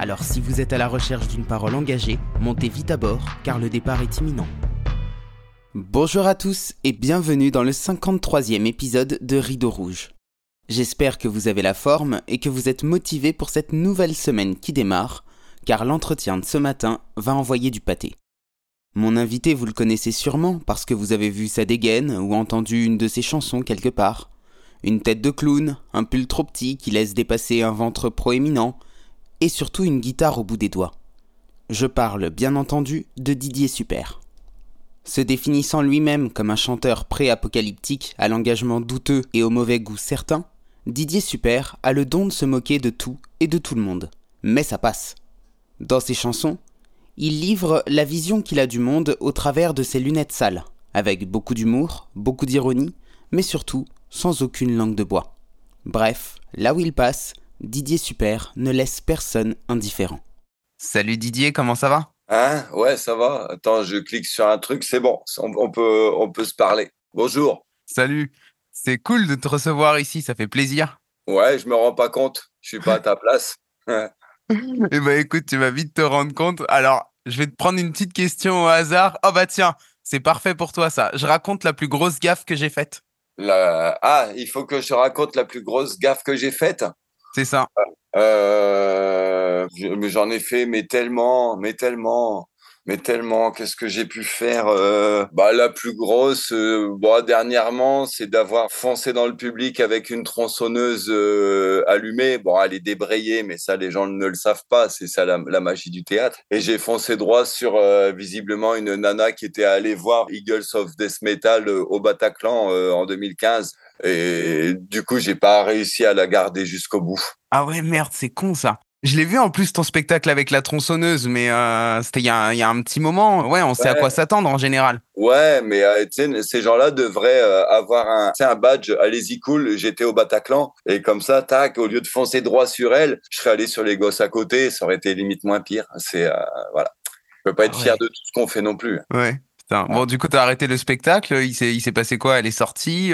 Alors si vous êtes à la recherche d'une parole engagée, montez vite à bord car le départ est imminent. Bonjour à tous et bienvenue dans le 53e épisode de Rideau Rouge. J'espère que vous avez la forme et que vous êtes motivés pour cette nouvelle semaine qui démarre, car l'entretien de ce matin va envoyer du pâté. Mon invité, vous le connaissez sûrement parce que vous avez vu sa dégaine ou entendu une de ses chansons quelque part. Une tête de clown, un pull trop petit qui laisse dépasser un ventre proéminent, et surtout une guitare au bout des doigts. Je parle, bien entendu, de Didier Super. Se définissant lui-même comme un chanteur pré-apocalyptique à l'engagement douteux et au mauvais goût certain, Didier Super a le don de se moquer de tout et de tout le monde. Mais ça passe. Dans ses chansons, il livre la vision qu'il a du monde au travers de ses lunettes sales, avec beaucoup d'humour, beaucoup d'ironie, mais surtout sans aucune langue de bois. Bref, là où il passe, Didier Super ne laisse personne indifférent. Salut Didier, comment ça va? Hein? Ouais, ça va. Attends, je clique sur un truc, c'est bon, on, peut, on peut se parler. Bonjour. Salut. C'est cool de te recevoir ici, ça fait plaisir. Ouais, je me rends pas compte. Je suis pas à ta place. eh ben écoute, tu vas vite te rendre compte. Alors, je vais te prendre une petite question au hasard. Oh bah tiens, c'est parfait pour toi ça. Je raconte la plus grosse gaffe que j'ai faite. La... Ah, il faut que je raconte la plus grosse gaffe que j'ai faite? C'est ça. Euh... J'en ai fait, mais tellement, mais tellement mais tellement, qu'est-ce que j'ai pu faire euh, Bah la plus grosse, euh, dernièrement, c'est d'avoir foncé dans le public avec une tronçonneuse euh, allumée. Bon, elle est débrayée, mais ça, les gens ne le savent pas. C'est ça la, magie du théâtre. Et j'ai foncé droit sur visiblement une nana qui était allée voir Eagles of Death Metal au Bataclan en 2015. Et du coup, j'ai pas réussi à la garder jusqu'au bout. Ah ouais, merde, c'est con ça. Je l'ai vu en plus ton spectacle avec la tronçonneuse, mais euh, c'était il y, a un petit moment. Ouais, on sait à quoi s'attendre en général. Ouais, mais euh, ces gens-là devraient euh, avoir un, un badge. Allez-y cool, j'étais au Bataclan et comme ça, tac, au lieu de foncer droit sur elle, je serais allé sur les gosses à côté. Ça aurait été limite moins pire. C'est voilà, je peux pas être ah fier de tout ce qu'on fait non plus. Ouais. Putain. Bon, du coup, t'as arrêté le spectacle. Il s'est, passé quoi? Elle est sortie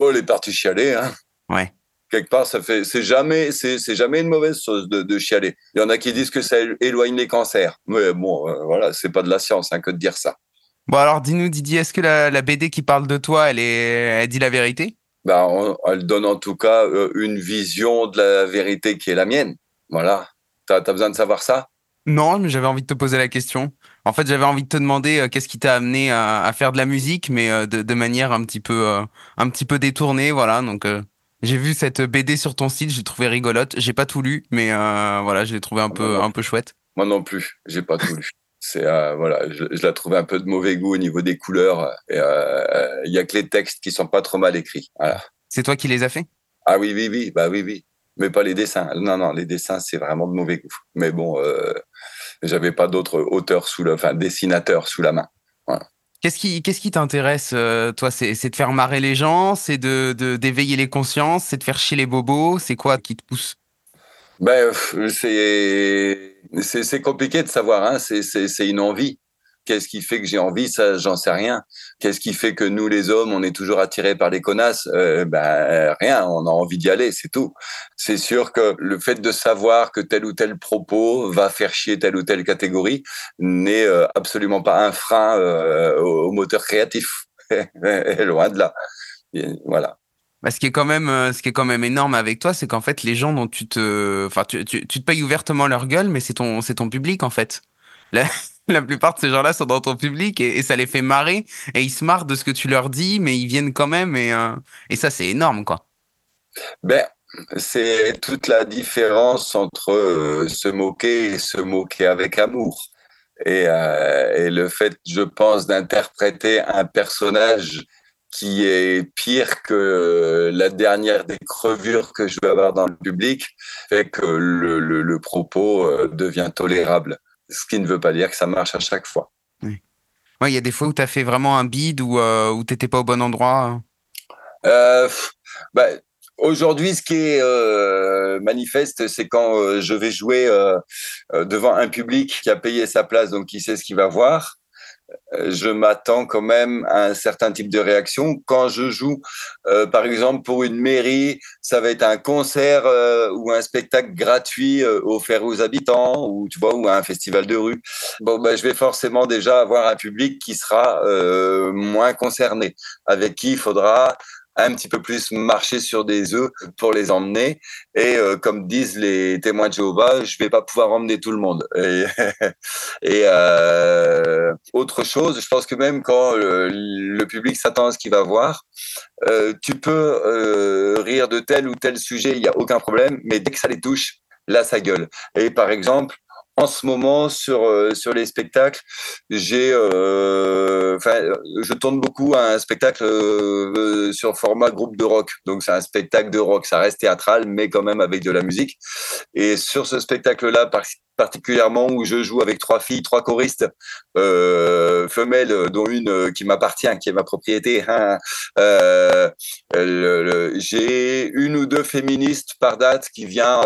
Oh, elle est partie chialer. Hein. Ouais quelque part, ça fait, c'est jamais, c'est, jamais une mauvaise chose de, de, chialer. Il y en a qui disent que ça éloigne les cancers. Mais bon, euh, voilà, c'est pas de la science hein, que de dire ça. Bon, alors dis-nous, Didier, est-ce que la, BD qui parle de toi, elle, est, elle dit la vérité? Ben, Elle donne en tout cas euh, une vision de la vérité qui est la mienne. Voilà. T'as as besoin de savoir ça? Non, mais j'avais envie de te poser la question. En fait, j'avais envie de te demander euh, qu'est-ce qui t'a amené à, faire de la musique, mais de, de, manière un petit peu, un petit peu détournée, voilà. Donc, j'ai vu cette BD sur ton site, j'ai trouvé rigolote. J'ai pas tout lu, mais euh, voilà, je l'ai trouvé un peu, un peu chouette. Moi non plus, j'ai pas tout lu. C'est euh, voilà, je, je, la trouvais un peu de mauvais goût au niveau des couleurs. Il euh, y a que les textes qui sont pas trop mal écrits. Voilà. C'est toi qui les as fait Ah oui, oui, oui, bah oui, oui. Mais pas les dessins. Non, non, les dessins c'est vraiment de mauvais goût. Mais bon, euh, j'avais pas d'autres auteurs sous la, enfin dessinateurs sous la main. Voilà. Qu'est-ce qui, qu'est-ce qui t'intéresse, euh, toi? C'est, de faire marrer les gens, c'est de, d'éveiller les consciences, c'est de faire chier les bobos, c'est quoi qui te pousse? Ben, c'est, c'est, compliqué de savoir. Hein. C'est une envie. Qu'est-ce qui fait que j'ai envie? Ça, j'en sais rien. Qu'est-ce qui fait que nous, les hommes, on est toujours attirés par les connasses? Ben rien. On a envie d'y aller, c'est tout. C'est sûr que le fait de savoir que tel ou tel propos va faire chier telle ou telle catégorie n'est euh, absolument pas un frein au, moteur créatif. Loin de là. voilà. Bah, ce qui est quand même, ce qui est quand même énorme avec toi, c'est qu'en fait, les gens dont tu te, enfin, tu, tu, tu, te payes ouvertement leur gueule, mais c'est ton, c'est ton public en fait. la plupart de ces gens-là sont dans ton public et, ça les fait marrer et ils se marrent de ce que tu leur dis, mais ils viennent quand même et, euh, et ça, c'est énorme, quoi. Ben, c'est toute la différence entre euh, se moquer et se moquer avec amour. Et, euh, et le fait, je pense, d'interpréter un personnage qui est pire que la dernière des crevures que je vais avoir dans le public fait que le, le, le propos devient tolérable Ce qui ne veut pas dire que ça marche à chaque fois. Oui. Il y a des fois où tu as fait vraiment un bid ou euh, où tu n'étais pas au bon endroit euh, bah, Aujourd'hui, ce qui est euh, manifeste, c'est quand je vais jouer devant un public qui a payé sa place, donc qui sait ce qu'il va voir. Je m'attends quand même à un certain type de réaction. Quand je joue, par exemple, pour une mairie, ça va être un concert ou un spectacle gratuit offert aux habitants, ou tu vois, ou un festival de rue. Bon, ben, je vais forcément déjà avoir un public qui sera moins concerné, avec qui il faudra un petit peu plus marcher sur des œufs pour les emmener. Et euh, comme disent les témoins de Jéhovah, je vais pas pouvoir emmener tout le monde. Et, euh, autre chose, je pense que même quand le, public s'attend à ce qu'il va voir, euh, tu peux rire de tel ou tel sujet, il n'y a aucun problème, mais dès que ça les touche, là, ça gueule. Et par exemple, en ce moment sur euh, sur les spectacles, j'ai, euh, enfin, je tourne beaucoup un spectacle euh, sur format groupe de rock. Donc c'est un spectacle de rock, ça reste théâtral, mais quand même avec de la musique. Et sur ce spectacle-là, particulièrement où je joue avec trois filles, trois choristes euh, femelles, dont une euh, qui m'appartient, qui est ma propriété. Hein. Euh, J'ai une ou deux féministes par date qui vient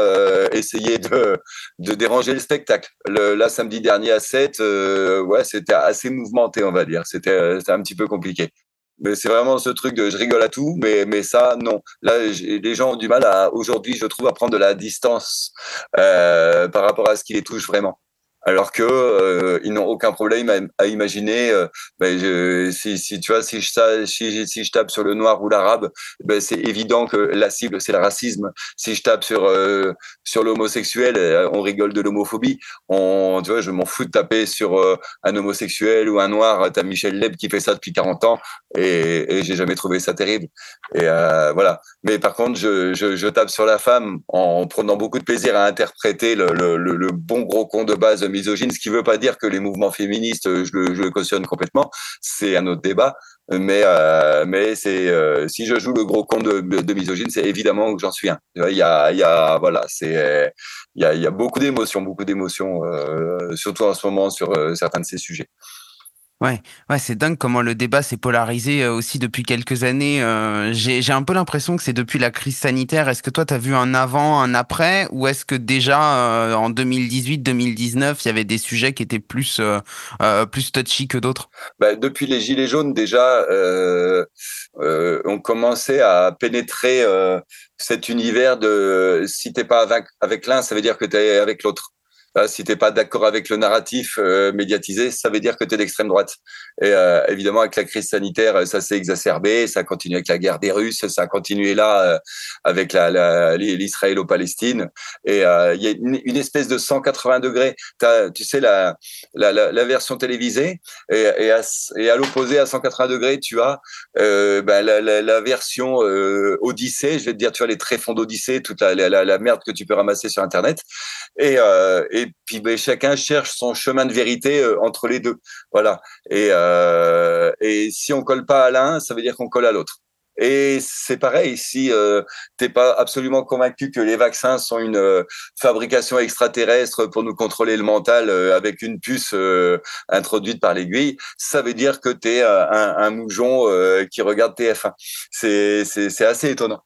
essayer de, déranger le spectacle. Le, là, samedi dernier à 7, euh, ouais, c'était assez mouvementé, on va dire. C'était un petit peu compliqué. Mais c'est vraiment ce truc de je rigole à tout, mais, mais ça, non. Là, les gens ont du mal à, aujourd'hui, je trouve, à prendre de la distance euh, par rapport à ce qui les touche vraiment alors que euh, ils n'ont aucun problème à, imaginer. Euh, ben, je, si, si, tu vois, si je, si, si je tape sur le noir ou l'arabe, ben, c'est évident que la cible c'est le racisme. Si je tape sur euh, sur l'homosexuel, euh, on rigole de l'homophobie. On, tu vois, je m'en fous de taper sur euh, un homosexuel ou un noir. T'as Michel Leb qui fait ça depuis 40 ans et, et j'ai jamais trouvé ça terrible. Et voilà. Mais par contre, je, je, je, tape sur la femme en prenant beaucoup de plaisir à interpréter le, le, le bon gros con de base misogyne, ce qui ne veut pas dire que les mouvements féministes, je le, je cautionne complètement, c'est un autre débat. Mais, euh, mais c'est euh, si je joue le gros con de, de misogyne, c'est évidemment que j'en suis un. Il y a, il y a voilà, c'est il y a, il y a beaucoup d'émotions, beaucoup d'émotions, euh, surtout en ce moment sur euh, certains de ces sujets. Ouais, ouais, c'est dingue comment le débat s'est polarisé euh, aussi depuis quelques années. Euh, j'ai un peu l'impression que c'est depuis la crise sanitaire. Est-ce que toi, tu as vu un avant, un après, ou est-ce que déjà euh, en 2018-2019, il y avait des sujets qui étaient plus plus touchy que d'autres? Bah, Depuis les gilets jaunes, déjà, on commençait à pénétrer cet univers de si t'es pas avec, avec l'un, ça veut dire que tu es avec l'autre. Si si t'es pas d'accord avec le narratif euh, médiatisé, ça veut dire que tu es d'extrême droite. Et euh, évidemment, avec la crise sanitaire, ça s'est exacerbé. Ça a continué avec la guerre des Russes. Ça a continué là euh, avec la, l'Israëlo-Palestine. Et il y a une, espèce de 180 degrés. As, tu sais la, la, la, version télévisée et, et à, et à l'opposé à 180 degrés, tu as ben, la, la, version Odyssée. Je vais te dire, tu as les tréfonds d'Odyssée, toute la, la, merde que tu peux ramasser sur Internet. Et, et et puis ben, chacun cherche son chemin de vérité euh, entre les deux. Voilà. Et, euh, et si on colle pas à l'un, ça veut dire qu'on colle à l'autre. Et c'est pareil, si euh, t'es pas absolument convaincu que les vaccins sont une euh, fabrication extraterrestre pour nous contrôler le mental avec une puce introduite par l'aiguille, ça veut dire que tu es un, un moujon qui regarde TF1. C'est assez étonnant.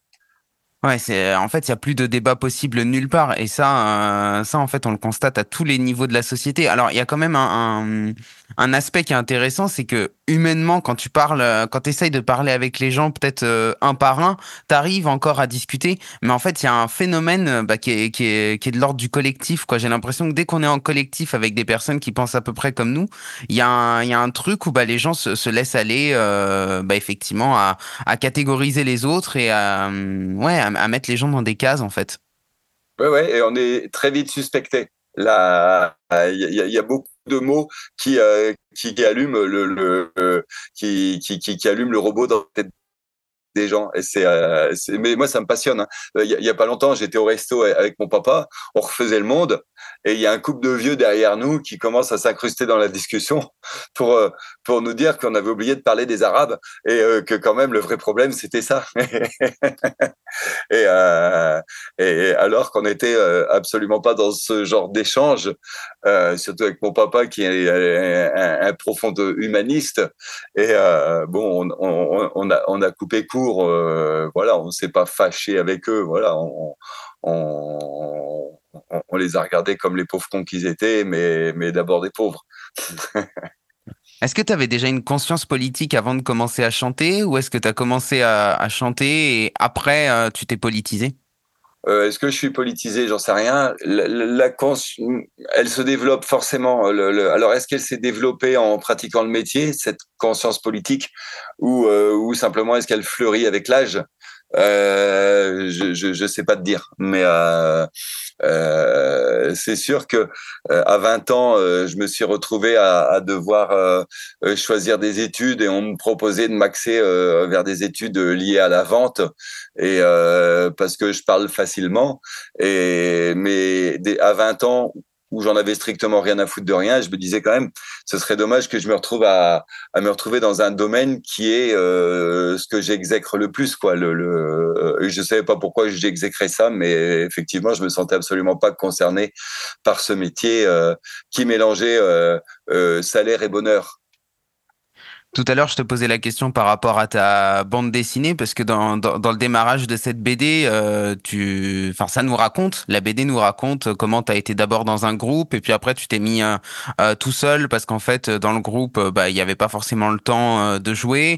Ouais, c'est en fait il y a plus de débat possible nulle part et ça, euh, ça en fait on le constate à tous les niveaux de la société. Alors il y a quand même un, un, un aspect qui est intéressant, c'est que humainement quand tu parles, quand tu essayes de parler avec les gens peut-être euh, un par un, t'arrives encore à discuter, mais en fait il y a un phénomène bah, qui, est, qui, est, qui est de l'ordre du collectif. Quoi, j'ai l'impression que dès qu'on est en collectif avec des personnes qui pensent à peu près comme nous, il y a un, il y a un truc où bah les gens se, se laissent aller, euh, bah, effectivement à, à catégoriser les autres et à ouais mettre les gens dans des cases, en fait. Ouais, ouais, et on est très vite suspecté. Il y, a beaucoup de mots qui, euh, qui, allument le, le, qui, qui, qui, allument le robot dans la tête des gens. Et c'est, euh, mais moi, ça me passionne. Hein. Il y, y, a pas longtemps, j'étais au resto avec mon papa. On refaisait le monde et il y a un couple de vieux derrière nous qui commence à s'incruster dans la discussion. pour pour nous dire qu'on avait oublié de parler des Arabes et que quand même le vrai problème c'était ça. et, alors qu'on n'était absolument pas dans ce genre d'échange, surtout avec mon papa qui est un, profond humaniste. Et bon, on, on, on, a on a coupé court. Voilà, on s'est pas fâché avec eux. Voilà, on, on, on, les a regardés comme les pauvres cons qu'ils étaient, mais, mais d'abord des pauvres. Est-ce que tu avais déjà une conscience politique avant de commencer à chanter ou est-ce que tu as commencé à, chanter et après euh, tu t'es politisé? Euh, Est-ce que je suis politisé? J'en sais rien. La, elle se développe forcément. alors, est-ce qu'elle s'est développée en pratiquant le métier, cette conscience politique, ou, euh, ou simplement est-ce qu'elle fleurit avec l'âge? Euh, je, je, sais pas te dire, mais euh, euh, c'est sûr que euh, à 20 ans, euh, je me suis retrouvé à, à devoir choisir des études et on me proposait de m'axer vers des études liées à la vente et parce que je parle facilement. Et mais à 20 ans où j'en avais strictement rien à foutre de rien. Je me disais quand même, ce serait dommage que je me retrouve à, à me retrouver dans un domaine qui est euh, ce que j'exècre le plus, quoi. Le, le, euh, je savais pas pourquoi j'exécrais ça, mais effectivement, je me sentais absolument pas concerné par ce métier euh, qui mélangeait euh, euh, salaire et bonheur. Tout à l'heure, je te posais la question par rapport à ta bande dessinée, parce que dans, dans, dans le démarrage de cette BD, euh, tu, enfin, ça nous raconte, la BD nous raconte comment tu as été d'abord dans un groupe, et puis après tu t'es mis euh, euh tout seul, parce qu'en fait, dans le groupe, euh, bah, il n'y avait pas forcément le temps euh, de jouer.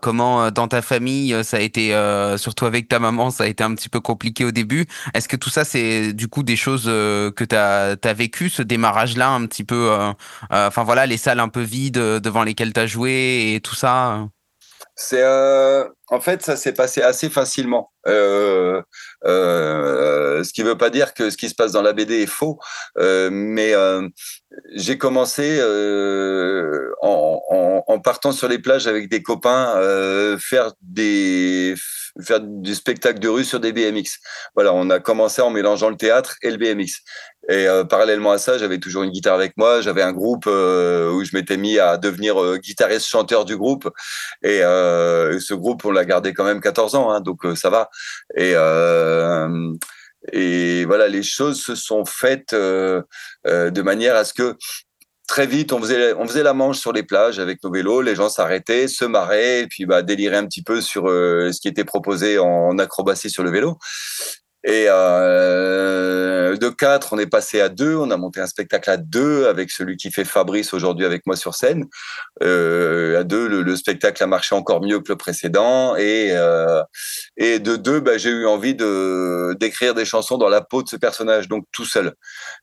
comment dans ta famille, ça a été, surtout avec ta maman, ça a été un petit peu compliqué au début. Est-ce que tout ça, c'est du coup des choses que tu as vécu, ce démarrage-là, un petit peu, enfin voilà, les salles un peu vides devant lesquelles tu as joué tout ça C'est euh, en fait ça s'est passé assez facilement. Euh, euh, ce qui ne veut pas dire que ce qui se passe dans la BD est faux, mais j'ai commencé en, en, en, partant sur les plages avec des copains faire des faire du spectacle de rue sur des BMX. Voilà, on a commencé en mélangeant le théâtre et le BMX. Et euh, parallèlement à ça, j'avais toujours une guitare avec moi. J'avais un groupe euh, où je m'étais mis à devenir euh, guitariste chanteur du groupe. Et ce groupe, on l'a gardé quand même 14 ans, hein, donc ça va. Et voilà, les choses se sont faites de manière à ce que très vite, on faisait, on faisait la manche sur les plages avec nos vélos. Les gens s'arrêtaient, se marraient, et puis bah, déliraient un petit peu sur ce qui était proposé en acrobatie sur le vélo. Et euh, de quatre, on est passé à deux. On a monté un spectacle à deux avec celui qui fait Fabrice aujourd'hui avec moi sur scène. Euh, à deux, le, le, spectacle a marché encore mieux que le précédent. Et, euh, et de deux, bah, j'ai eu envie de d'écrire des chansons dans la peau de ce personnage, donc tout seul.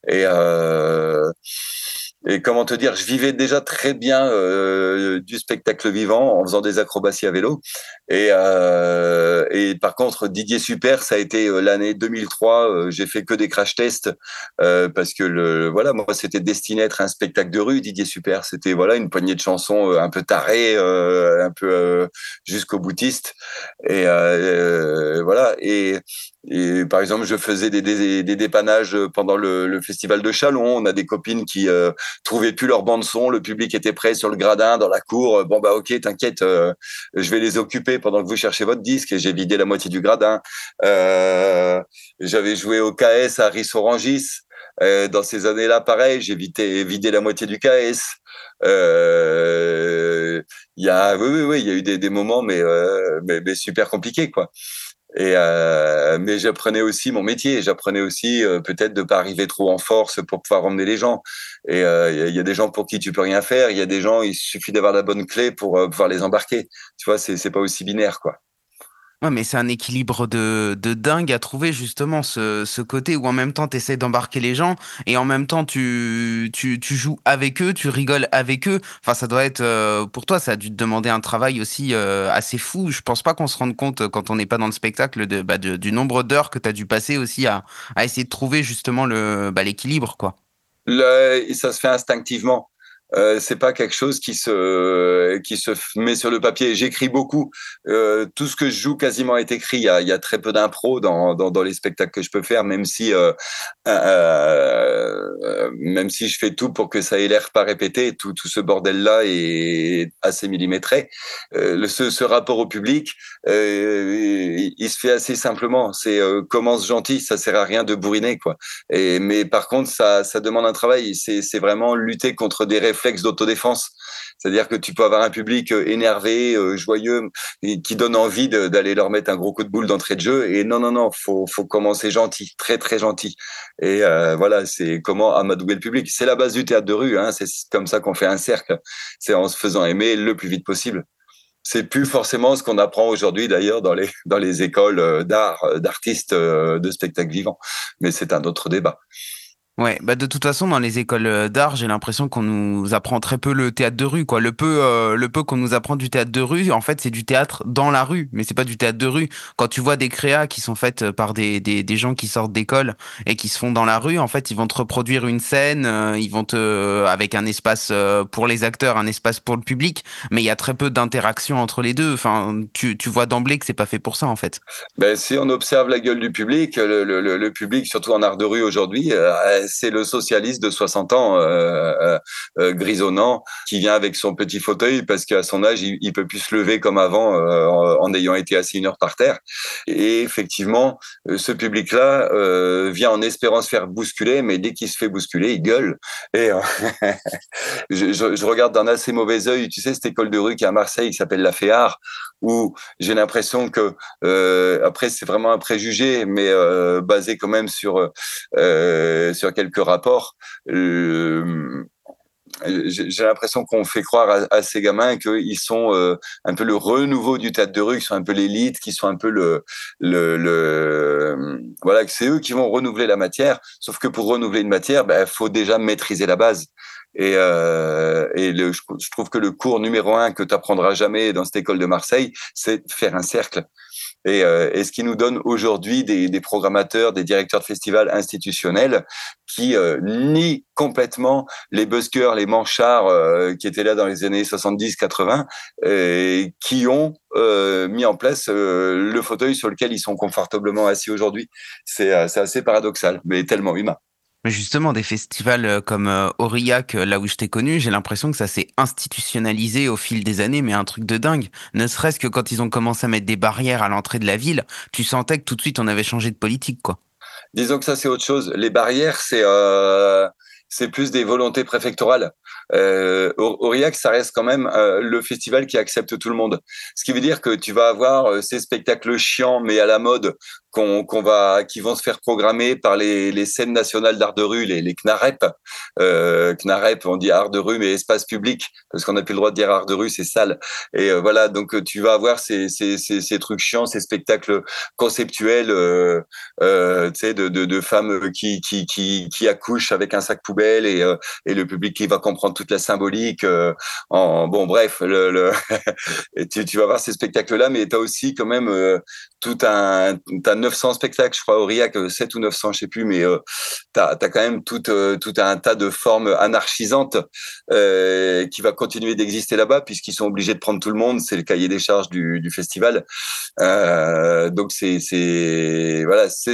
Et euh, et comment te dire, je vivais déjà très bien euh, du spectacle vivant en faisant des acrobaties à vélo. Et, euh, et par contre, Didier Super, ça a été euh, l'année 2003. Euh, j'ai fait que des crash tests euh, parce que le voilà, moi c'était destiné à être un spectacle de rue. Didier Super, c'était voilà une poignée de chansons un peu tarées, un peu jusqu'au boutiste. Et voilà. Et et par exemple, je faisais des, des, des dépannages pendant le, le, festival de Chalon. On a des copines qui euh, trouvaient plus leur bande son. Le public était prêt sur le gradin, dans la cour. Bon bah ok, t'inquiète, euh, je vais les occuper pendant que vous cherchez votre disque. Et j'ai vidé la moitié du gradin. Euh, J'avais joué au KS à Rissorangis. Euh, dans ces années-là, pareil, j'ai vidé, la moitié du KS. Euh, il y a, oui, oui, oui, il y a eu des, des moments, mais, euh, mais, mais super compliqués, quoi. Et euh, mais j'apprenais aussi mon métier. J'apprenais aussi euh, peut-être de pas arriver trop en force pour pouvoir emmener les gens. Et il euh, y, a des gens pour qui tu peux rien faire. Il y a des gens, il suffit d'avoir la bonne clé pour euh, pouvoir les embarquer. Tu vois, c'est pas aussi binaire quoi. Ouais, mais c'est un équilibre de, dingue à trouver justement ce, côté où en même temps tu essaies d'embarquer les gens et en même temps tu, tu, joues avec eux, tu rigoles avec eux. Enfin, ça doit être euh, pour toi, ça a dû te demander un travail aussi euh, assez fou. Je pense pas qu'on se rende compte quand on n'est pas dans le spectacle de, bah, du nombre d'heures que tu as dû passer aussi à, essayer de trouver justement bah, l'équilibre quoi. Ça se fait instinctivement. Euh, c'est pas quelque chose qui se qui se met sur le papier. J'écris beaucoup. Euh, tout ce que je joue quasiment est écrit. Il y a, il y a très peu d'impro dans, dans, dans les spectacles que je peux faire, même si euh, euh, même si je fais tout pour que ça ait l'air pas répété. Tout tout ce bordel là est assez millimétré. Euh, le, ce, ce, rapport au public, il, il, se fait assez simplement. C'est commence gentil, ça sert à rien de bourriner quoi. Et mais par contre ça ça demande un travail. C'est c'est vraiment lutter contre des réflexes d'autodéfense. C'est-à-dire que tu peux avoir un public euh, énervé, euh, joyeux, qui donne envie d'aller leur mettre un gros coup de boule d'entrée de jeu. Et non, non, non, faut, faut commencer gentil, très, très gentil. Et euh, voilà, c'est comment amadouer le public. C'est la base du théâtre de rue. Hein, c'est comme ça qu'on fait un cercle. C'est en se faisant aimer le plus vite possible c'est plus forcément ce qu'on apprend aujourd'hui d'ailleurs dans les dans les écoles d'art d'artistes de spectacle vivant mais c'est un autre débat Ouais, bah de toute façon dans les écoles euh, d'art, j'ai l'impression qu'on nous apprend très peu le théâtre de rue quoi. Le peu euh, le peu qu'on nous apprend du théâtre de rue, en fait, c'est du théâtre dans la rue, mais c'est pas du théâtre de rue. Quand tu vois des créas qui sont faites par des des, des gens qui sortent d'école et qui se font dans la rue, en fait, ils vont te reproduire une scène, euh, ils vont te avec un espace pour les acteurs, un espace pour le public, mais il y a très peu d'interaction entre les deux. Enfin, tu tu vois d'emblée que c'est pas fait pour ça en fait. Ben si on observe la gueule du public, le le, le public surtout en art de rue aujourd'hui c'est le socialiste de 60 ans, euh, euh, euh, grisonnant, qui vient avec son petit fauteuil parce qu'à son âge, il, il, peut plus se lever comme avant en, ayant été assis une heure par terre. Et effectivement, ce public-là vient en espérant se faire bousculer, mais dès qu'il se fait bousculer, il gueule. Et je, regarde d'un assez mauvais œil, tu sais, cette école de rue qui est à Marseille, qui s'appelle la Féard, où j'ai l'impression que après c'est vraiment un préjugé, mais basé quand même sur sur quelques rapports. Euh, j'ai l'impression qu'on fait croire à, ces gamins qu'ils sont euh, un peu le renouveau du théâtre de rue, qui sont un peu l'élite, qui sont un peu le, voilà, que c'est eux qui vont renouveler la matière. Sauf que pour renouveler une matière, il ben, faut déjà maîtriser la base. Et, euh, je, trouve que le cours numéro un que tu apprendras jamais dans cette école de Marseille, c'est faire un cercle. Et, euh, et, ce qui nous donne aujourd'hui des, des, programmateurs, des directeurs de festivals institutionnels qui euh, nient complètement les buskers, les manchards euh, qui étaient là dans les années 70-80, et qui ont euh, mis en place euh, le fauteuil sur lequel ils sont confortablement assis aujourd'hui. C'est assez paradoxal, mais tellement humain. Mais justement, des festivals euh, comme euh, Aurillac, euh, là où je t'ai connu, j'ai l'impression que ça s'est institutionnalisé au fil des années, mais un truc de dingue. Ne serait-ce que quand ils ont commencé à mettre des barrières à l'entrée de la ville, tu sentais que tout de suite on avait changé de politique, quoi. Disons que ça c'est autre chose. Les barrières, c'est c'est plus des volontés préfectorales. Euh, Aurillac, ça reste quand même euh, le festival qui accepte tout le monde. Ce qui veut dire que tu vas avoir euh, ces spectacles chiants mais à la mode qu'on va, qui vont se faire programmer par les, les scènes nationales d'art de rue, les, les CNAREP. Euh, on dit art de rue mais espace public parce qu'on n'a plus le droit de dire art de rue, c'est sale. Et euh, voilà, donc tu vas avoir ces, ces, ces, ces, trucs chiants, ces spectacles conceptuels, euh, tu sais, de, de, de, femmes qui, qui, qui, qui accouchent avec un sac poubelle et, et le public qui va comprendre toute la symbolique. Euh, bon, bref, tu, vas voir ces spectacles-là, mais tu as aussi quand même euh, tout un, t'as 900 spectacles, je crois, au RIAC, 7 ou 900, je sais plus, mais euh, tu as, quand même tout, euh, un tas de formes anarchisantes euh, qui va continuer d'exister là-bas, puisqu'ils sont obligés de prendre tout le monde, c'est le cahier des charges du, festival. Euh, donc, ces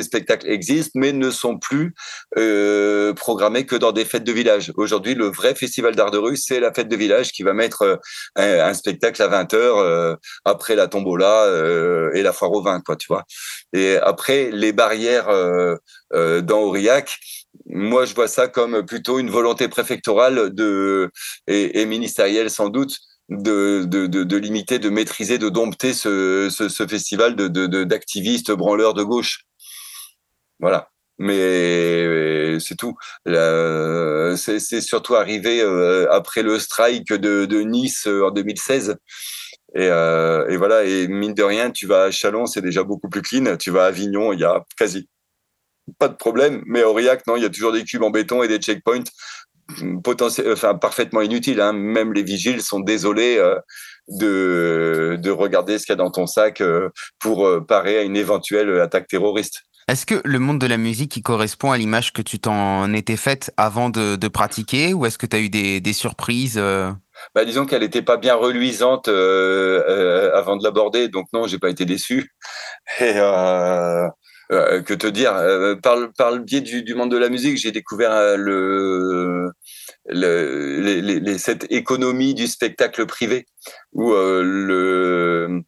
spectacles existent, mais ne sont plus euh, programmés que dans des fêtes de village. Aujourd'hui, le vrai festival d'art de rue, c'est la fête de village qui va mettre euh, un, spectacle à 20 heures après la tombola et la foire au vin quoi, tu vois. Et après, les barrières euh, euh, dans Aurillac, moi, je vois ça comme plutôt une volonté préfectorale et, ministérielle sans doute de, limiter, de maîtriser, de dompter ce, festival d'activistes branleurs de gauche. Voilà. Mais c'est tout. C'est surtout arrivé euh, après le strike de, Nice en 2016 et, euh, voilà, et mine de rien, tu vas à Chalon, c'est déjà beaucoup plus clean. Tu vas à Avignon, il y a quasi pas de problème. Mais Aurillac, non, il y a toujours des cubes en béton et des checkpoints potentiels, enfin parfaitement inutiles. Hein. Même les vigiles sont désolés euh, de, de regarder ce qu'il y a dans ton sac euh, pour euh, parer à une éventuelle attaque terroriste. Est-ce que le monde de la musique correspond à l'image que tu t'en étais faite avant de, pratiquer ou est-ce que tu as eu des, surprises euh? Bah, disons qu'elle n'était pas bien reluisante euh, euh, avant de l'aborder, donc non, j'ai pas été déçu. Et que te dire par, le biais du monde de la musique, j'ai découvert le le, les, les, cette économie du spectacle privé où euh, le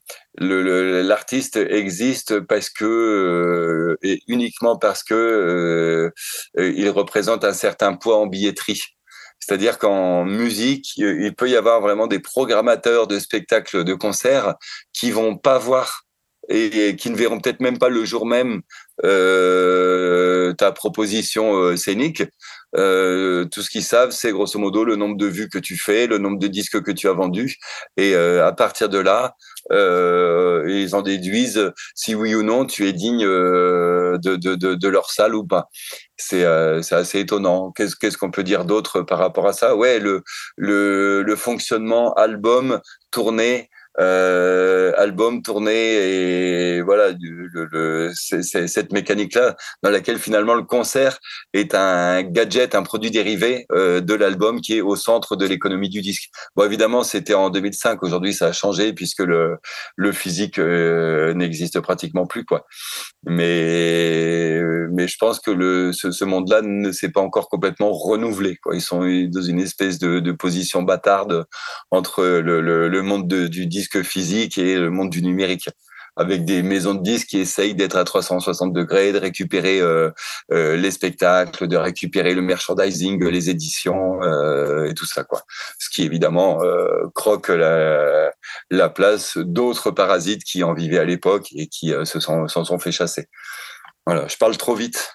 l'artiste existe parce que euh, et uniquement parce que euh, il représente un certain poids en billetterie. C'est-à-dire qu'en musique, il peut y avoir vraiment des programmateurs de spectacles, de concerts qui vont pas voir et qui ne verront peut-être même pas le jour même euh, ta proposition euh, scénique. Euh, tout ce qu'ils savent, c'est grosso modo le nombre de vues que tu fais, le nombre de disques que tu as vendus, et euh, à partir de là, euh, ils en déduisent si oui ou non tu es digne de, de, de, de leur salle ou pas. C'est assez étonnant. Qu'est-ce qu'est-ce qu'on peut dire d'autre par rapport à ça? Ouais, le, le, le fonctionnement album, tournée, euh, album, tournée et voilà le, le, c'est, cette mécanique-là dans laquelle finalement le concert est un gadget, un produit dérivé euh, de l'album qui est au centre de l'économie du disque. Bon, évidemment, c'était en 2005. Aujourd'hui, ça a changé puisque le le physique euh, n'existe pratiquement plus, quoi. Mais mais je pense que le ce, ce monde-là ne s'est pas encore complètement renouvelé. Quoi. Ils sont dans une espèce de, de position bâtarde entre le, le, le monde de, du disque physique et le monde du numérique avec des maisons de disques qui essayent d'être à 360 degrés, de récupérer euh, euh, les spectacles, de récupérer le merchandising, les éditions euh, et tout ça quoi. Ce qui évidemment croque la, la place d'autres parasites qui en vivaient à l'époque et qui se sont fait chasser. Voilà, je parle trop vite.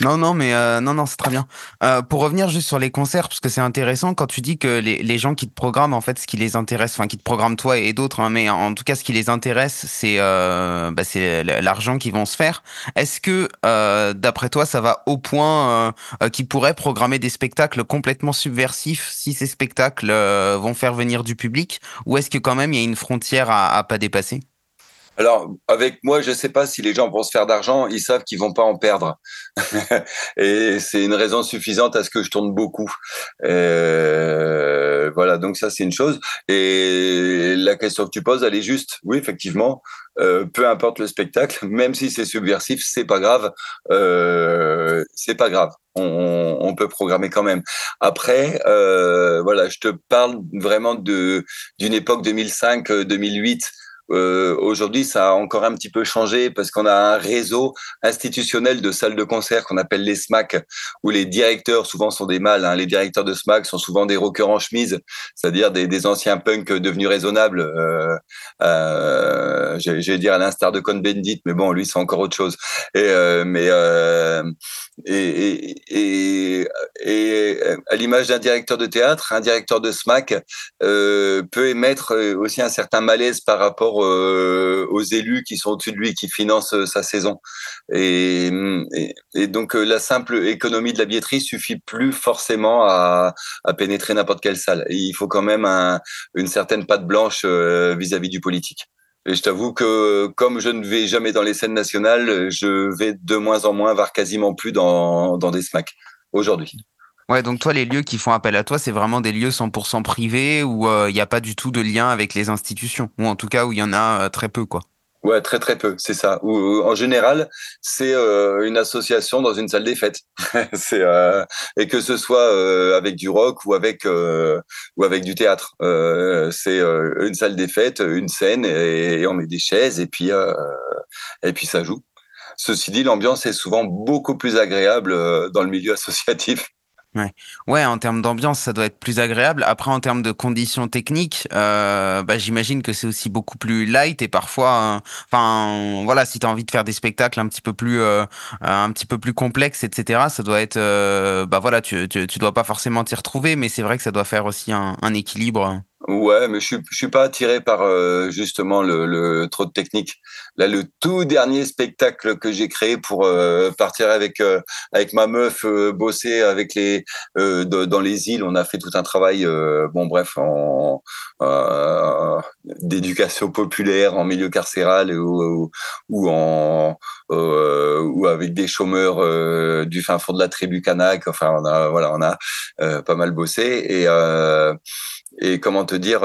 Non, non, mais euh, non, non, c'est très bien. Euh, pour revenir juste sur les concerts, parce que c'est intéressant quand tu dis que les, les gens qui te programment, en fait, ce qui les intéresse, enfin, qui te programment toi et d'autres, hein, mais en tout cas, ce qui les intéresse, c'est euh, bah, c'est l'argent qu'ils vont se faire. Est-ce que, euh, d'après toi, ça va au point euh, qu'ils pourraient programmer des spectacles complètement subversifs si ces spectacles vont faire venir du public, ou est-ce que quand même il y a une frontière à, à pas dépasser? Alors, avec moi, je ne sais pas si les gens vont se faire d'argent, ils savent qu'ils vont pas en perdre. et c'est une raison suffisante à ce que je tourne beaucoup. Euh, voilà, donc ça, c'est une chose. Et la question que tu poses, elle est juste. Oui, effectivement, euh, peu importe le spectacle, même si c'est subversif, c'est pas grave. Euh, c'est pas grave. On, on, peut programmer quand même. Après, euh, voilà, je te parle vraiment de d'une époque 2005-2008 euh, Aujourd'hui, ça a encore un petit peu changé parce qu'on a un réseau institutionnel de salles de concert qu'on appelle les SMAC, où les directeurs, souvent sont des mâles, hein, les directeurs de SMAC sont souvent des rockers en chemise, c'est-à-dire des, anciens punks devenus raisonnables. Euh, euh, J'allais dire à l'instar de Con Bendit, mais bon, lui, c'est encore autre chose. Euh, mais euh, et, à l'image d'un directeur de théâtre, un directeur de SMAC peut émettre aussi un certain malaise par rapport euh, aux élus qui sont au-dessus de lui, qui financent euh, sa saison. Et, donc euh, la simple économie de la billetterie suffit plus forcément à, à pénétrer n'importe quelle salle. il faut quand même un, une certaine patte blanche vis-à-vis du politique. Et je t'avoue que comme je ne vais jamais dans les scènes nationales, je vais de moins en moins, voire quasiment plus dans, dans des SMAC aujourd'hui. Ouais, donc toi, les lieux qui font appel à toi, c'est vraiment des lieux 100% privés où il n'y a pas du tout de lien avec les institutions, ou en tout cas où il y en a très peu, quoi. Ouais, très très peu, c'est ça. Ou en général, c'est euh, une association dans une salle des fêtes. euh, et que ce soit euh, avec du rock ou avec ou avec du théâtre. c'est une salle des fêtes, une scène et, et, on met des chaises et puis et puis ça joue. Ceci dit, l'ambiance est souvent beaucoup plus agréable dans le milieu associatif. Ouais. ouais, en termes d'ambiance, ça doit être plus agréable. Après, en termes de conditions techniques, euh, bah, j'imagine que c'est aussi beaucoup plus light et parfois, enfin, voilà, si tu as envie de faire des spectacles un petit peu plus, euh, un petit peu plus complexes, etc., ça doit être, euh, bah voilà, tu, tu, tu dois pas forcément t'y retrouver, mais c'est vrai que ça doit faire aussi un équilibre. Ouais, mais je suis, suis pas attiré par euh, justement le, le, trop de technique. Là, le tout dernier spectacle que j'ai créé pour euh, partir avec euh, avec ma meuf bosser avec les dans les îles, on a fait tout un travail. bon, bref, en d'éducation populaire en milieu carcéral ou, ou, en ou avec des chômeurs du fin fond de la tribu kanak. Enfin, on a voilà, on a pas mal bossé et et comment te dire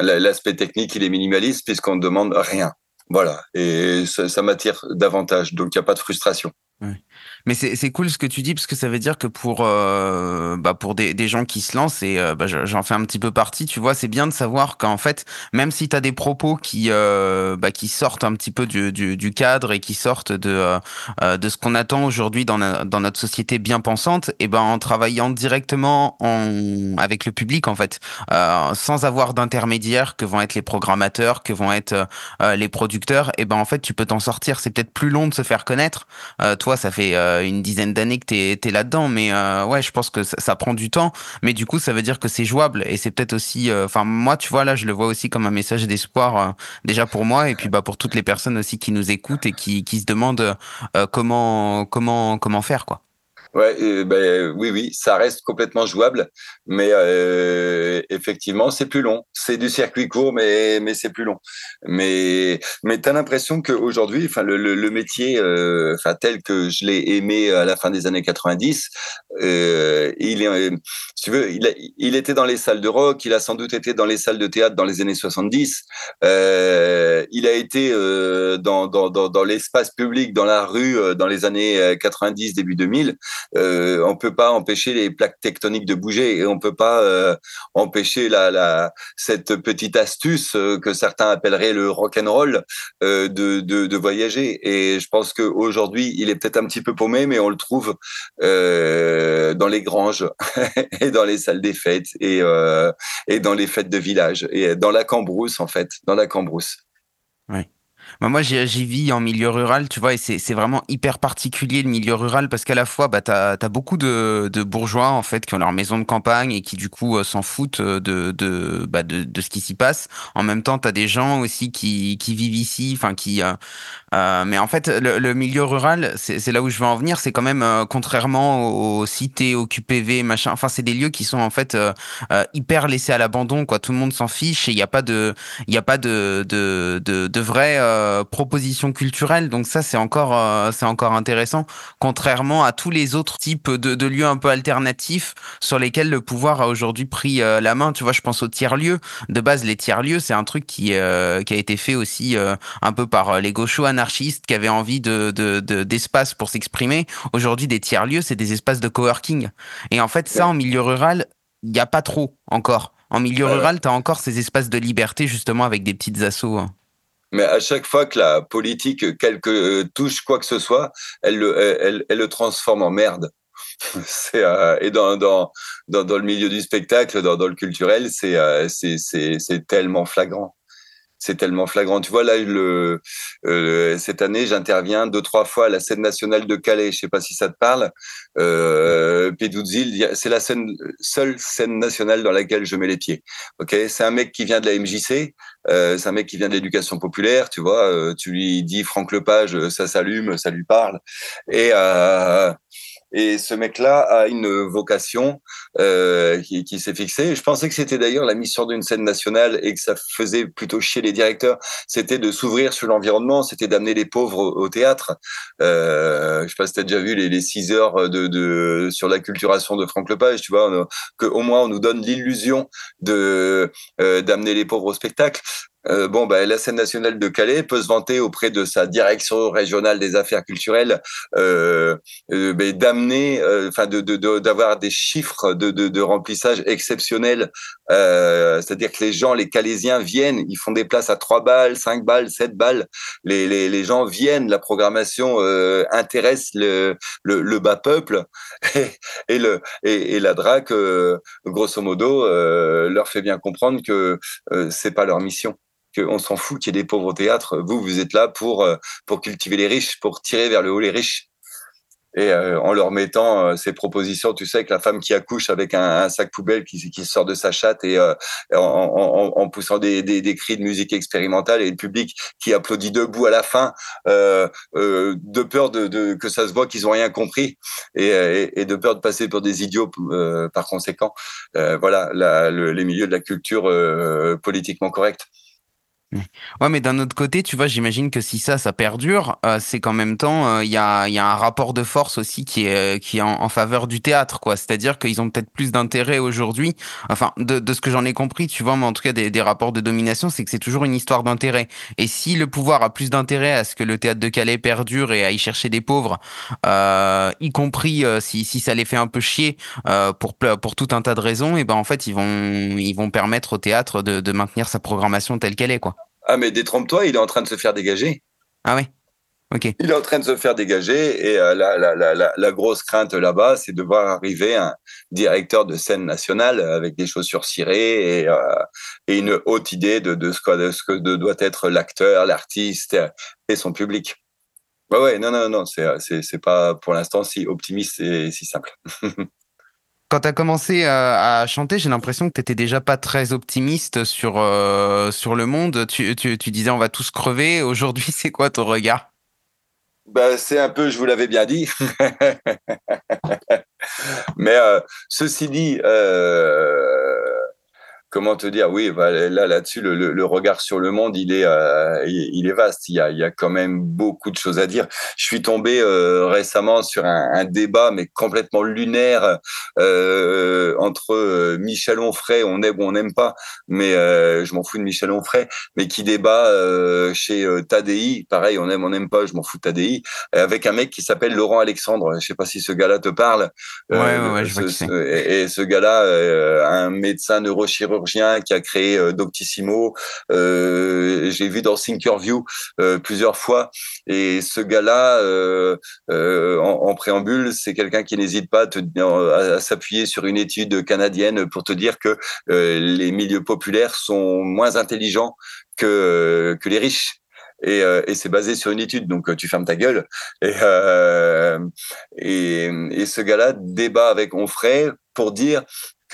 l'aspect technique il est minimaliste puisqu'on ne demande rien. Voilà. Et ça, ça m'attire davantage. Donc il n'y a pas de frustration mais c'est cool ce que tu dis parce que ça veut dire que pour euh, bah pour des, des gens qui se lancent et euh, bah j'en fais un petit peu partie, tu vois, c'est bien de savoir qu'en fait, même si tu as des propos qui euh, bah, qui sortent un petit peu du, du, du cadre et qui sortent de de ce qu'on attend aujourd'hui dans, dans notre société bien pensante, et ben en travaillant directement en, avec le public en fait, sans avoir d'intermédiaires que vont être les programmateurs, que vont être les producteurs, et ben en fait tu peux t'en sortir. C'est peut-être plus long de se faire connaître. Ça fait euh, une dizaine d'années que tu es, là-dedans, mais euh, ouais, je pense que ça, prend du temps. Mais du coup, ça veut dire que c'est jouable et c'est peut-être aussi, euh, enfin moi, tu vois, là, je le vois aussi comme un message d'espoir déjà pour moi et puis bah pour toutes les personnes aussi qui nous écoutent et qui, qui se demandent comment comment comment faire quoi. Ouais, ben, oui, oui, ça reste complètement jouable, mais euh, effectivement, c'est plus long. C'est du circuit court, mais mais c'est plus long. Mais mais t'as l'impression qu'aujourd'hui, enfin le, le, métier, euh, enfin tel que je l'ai aimé à la fin des années 90, euh, il est, si tu veux, il, a, il était dans les salles de rock, il a sans doute été dans les salles de théâtre dans les années 70. Euh, il a été euh, dans dans dans, dans l'espace public, dans la rue, dans les années 90, début 2000 euh, on peut pas empêcher les plaques tectoniques de bouger et on peut pas euh, empêcher la, la, cette petite astuce euh, que certains appelleraient le rock and roll euh, de, de, de, voyager. Et je pense qu'aujourd'hui, il est peut-être un petit peu paumé, mais on le trouve euh, dans les granges et dans les salles des fêtes et, et dans les fêtes de village et dans la Cambrousse en fait, dans la Cambrousse. Oui. Bah moi, j'y vis en milieu rural, tu vois, et c'est vraiment hyper particulier le milieu rural parce qu'à la fois, bah, tu as, beaucoup de, de, bourgeois en fait qui ont leur maison de campagne et qui du coup euh, s'en foutent euh, de, de, bah, de, de, ce qui s'y passe. En même temps, tu as des gens aussi qui, qui vivent ici, enfin qui, euh, euh, mais en fait, le, milieu rural, c'est là où je veux en venir. C'est quand même, euh, contrairement aux, cités, aux QPV, machin. Enfin, c'est des lieux qui sont en fait euh, hyper laissés à l'abandon. Quoi, tout le monde s'en fiche et il n'y a pas de, il y a pas de de de, de vraies propositions culturelles. Donc ça, c'est encore, c'est encore intéressant. Contrairement à tous les autres types de, de lieux un peu alternatifs sur lesquels le pouvoir a aujourd'hui pris la main. Tu vois, je pense aux tiers lieux. De base, les tiers lieux, c'est un truc qui qui a été fait aussi un peu par les gauchos anarchistes qui avaient envie de, d'espace pour s'exprimer. Aujourd'hui, des tiers-lieux, c'est des espaces de coworking. Et en fait, ça, en milieu rural, il n'y a pas trop encore. En milieu rural, tu as encore ces espaces de liberté, justement, avec des petites assauts. Hein. Mais à chaque fois que la politique, quelque euh, touche quoi que ce soit, elle le, elle, elle, le transforme en merde. c'est euh, et dans, dans, dans dans le milieu du spectacle, dans, dans le culturel, c'est euh, c'est c'est tellement flagrant c'est tellement flagrant. Tu vois, là, euh, cette année, j'interviens deux, trois fois à la scène nationale de Calais. Je sais pas si ça te parle. Euh, c'est la seule scène nationale dans laquelle je mets les pieds. Ok, c'est un mec qui vient de la MJC. Euh, c'est un mec qui vient de l'éducation populaire. Tu vois, euh, tu lui dis Franck Lepage, ça s'allume, ça lui parle. Et et ce mec-là a une vocation euh, qui, s'est fixée. Je pensais que c'était d'ailleurs la mission d'une scène nationale et que ça faisait plutôt chier les directeurs. C'était de s'ouvrir sur l'environnement, c'était d'amener les pauvres au, théâtre. Euh, je sais pas si tu as déjà vu les, les six heures de, de, sur l'acculturation de Franck Lepage, tu vois, qu'au moins on nous donne l'illusion de euh, d'amener les pauvres au spectacle. Euh, bon, bah, la scène nationale de Calais peut se vanter auprès de sa direction régionale des affaires culturelles euh, euh d'amener, euh, enfin, de, d'avoir des chiffres de, de, de remplissage exceptionnels. C'est-à-dire que les gens, les Calaisiens viennent, ils font des places à 3 balles, 5 balles, 7 balles. Les, les, les gens viennent, la programmation intéresse le, le, le, bas peuple et, et le et, et, la DRAC, grosso modo, leur fait bien comprendre que c'est pas leur mission on s'en fout qu'il y ait des pauvres au théâtre. Vous, vous êtes là pour, euh, pour cultiver les riches, pour tirer vers le haut les riches. et en leur mettant ces propositions, tu sais, que la femme qui accouche avec un, sac poubelle qui, sort de sa chatte et en, poussant des, cris de musique expérimentale et le public qui applaudit debout à la fin, de peur de, que ça se voit qu'ils ont rien compris et, de peur de passer pour des idiots par conséquent. voilà, les milieux de la culture politiquement correcte. Ouais, mais d'un autre côté, tu vois, j'imagine que si ça, ça perdure, euh, c'est qu'en même temps, euh, il y, a, y, a, un rapport de force aussi qui est, qui est en, faveur du théâtre, quoi. C'est-à-dire qu'ils ont peut-être plus d'intérêt aujourd'hui. Enfin, de, de ce que j'en ai compris, tu vois, mais en tout cas, des, des rapports de domination, c'est que c'est toujours une histoire d'intérêt. Et si le pouvoir a plus d'intérêt à ce que le théâtre de Calais perdure et à y chercher des pauvres, euh, y compris si, si ça les fait un peu chier pour, pour tout un tas de raisons, et ben en fait, ils vont, ils vont permettre au théâtre de, de maintenir sa programmation telle qu'elle est, quoi. Ah, mais détrompe-toi, il est en train de se faire dégager. Ah oui Ok. Il est en train de se faire dégager et euh, la, la, la, la, grosse crainte là-bas, c'est de voir arriver un directeur de scène nationale avec des chaussures cirées et, euh, et une haute idée de, de, ce que, de ce que doit être l'acteur, l'artiste et son public. Bah ouais, non, non, non, c'est, c'est, c'est pas pour l'instant si optimiste et si simple. Quand tu as commencé à, chanter, j'ai l'impression que tu étais déjà pas très optimiste sur, euh, sur le monde. Tu, tu, disais on va tous crever. Aujourd'hui, c'est quoi ton regard? Bah, C'est un peu, je vous l'avais bien dit. Mais euh, ceci dit, euh, comment te dire Oui, bah, là, là-dessus, le, le, regard sur le monde, il est, euh, il, est vaste. Il y, a, il y a quand même beaucoup de choses à dire. Je suis tombé euh, récemment sur un, un, débat, mais complètement lunaire, euh, entre euh, Michel Onfray, on aime ou on n'aime pas, mais je m'en fous de Michel Onfray, mais qui débat chez Tadi. Pareil, on aime, on n'aime pas, je m'en fous de Tadi, avec un mec qui s'appelle Laurent Alexandre. Je sais pas si ce gars-là te parle. Ouais, ouais, ouais, je vois ce, et, et, ce gars-là, un médecin neurochirurgien qui a créé euh, Doctissimo. Euh, j'ai vu dans Thinkerview euh, plusieurs fois. Et ce gars-là, en, préambule, c'est quelqu'un qui n'hésite pas à, s'appuyer sur une étude canadienne pour te dire que les milieux populaires sont moins intelligents que, les riches. Et, c'est basé sur une étude, donc tu fermes ta gueule. Et, et ce gars-là débat avec Onfray pour dire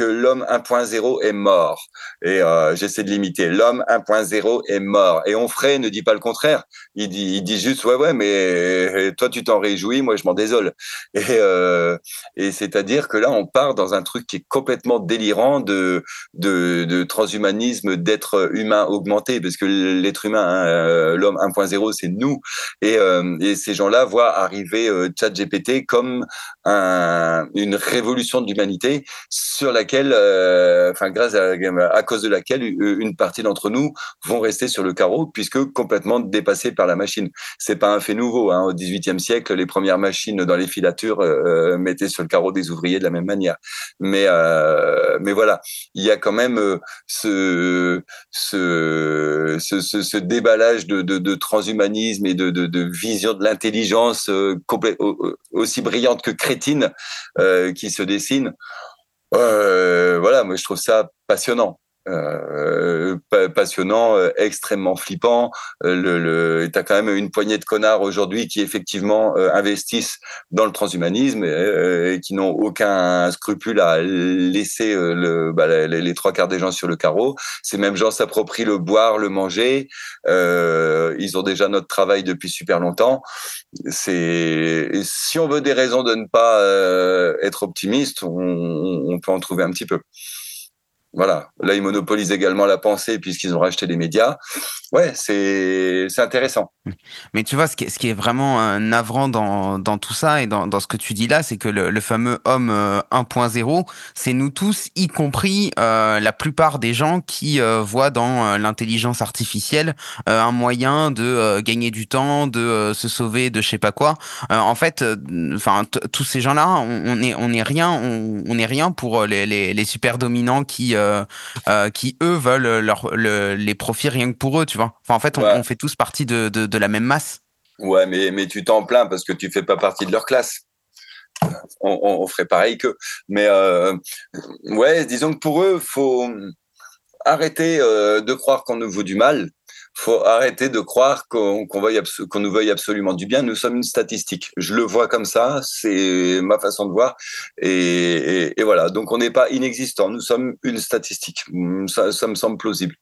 l'homme 1.0 est mort. Et euh, j'essaie de limiter. L'homme 1.0 est mort. Et Onfray ne dit pas le contraire. Il dit, juste, ouais, ouais, mais toi, tu t'en réjouis, moi, je m'en désole. Et, euh, et c'est-à-dire que là, on part dans un truc qui est complètement délirant de, de, transhumanisme, d'être humain augmenté, parce que l'être humain, hein, euh, l'homme 1.0, c'est nous. Et, euh, ces gens-là voient arriver euh, ChatGPT comme un, une révolution de l'humanité sur la euh, grâce à, cause de laquelle une partie d'entre nous vont rester sur le carreau puisque complètement dépassés par la machine. C'est pas un fait nouveau. Hein. Au XVIIIe siècle, les premières machines dans les filatures euh, mettaient sur le carreau des ouvriers de la même manière. Mais euh, mais voilà, il y a quand même euh, ce, ce, ce, déballage de, de, transhumanisme et de, de, vision de l'intelligence euh, aussi brillante que crétine qui se dessine. Euh, voilà, moi je trouve ça passionnant. Euh, passionnant, euh, extrêmement flippant. Euh, le, le t'as quand même une poignée de connards aujourd'hui qui effectivement investissent dans le transhumanisme et, qui n'ont aucun scrupule à laisser le, bah, les, trois quarts des gens sur le carreau. Ces mêmes gens s'approprient le boire, le manger. ils ont déjà notre travail depuis super longtemps. C'est si on veut des raisons de ne pas être optimiste, on peut en trouver un petit peu. Voilà. Là, ils monopolisent également la pensée puisqu'ils ont racheté les médias. Ouais, c'est intéressant. Mais tu vois, ce qui est, vraiment navrant dans, dans tout ça et dans, dans ce que tu dis là, c'est que le, fameux homme 1.0, euh, c'est nous tous, y compris euh, la plupart des gens qui euh, voient dans l'intelligence artificielle un moyen de gagner du temps, de se sauver de je sais pas quoi. en fait, enfin, tous ces gens-là, on, on, est on est rien, on, est rien pour les, les, super dominants qui qui eux veulent leur, les profits rien que pour eux, tu vois. Enfin, en fait, on, fait tous partie de, de, la même masse. Ouais, mais, mais tu t'en plains parce que tu fais pas partie de leur classe. On, on, ferait pareil que. Mais euh, ouais, disons que pour eux, faut arrêter de croire qu'on nous vaut du mal. Faut arrêter de croire qu'on nous veuille absolument du bien. Nous sommes une statistique. Je le vois comme ça, c'est ma façon de voir. Et, voilà, donc on n'est pas inexistant, nous sommes une statistique. Ça, ça me semble plausible.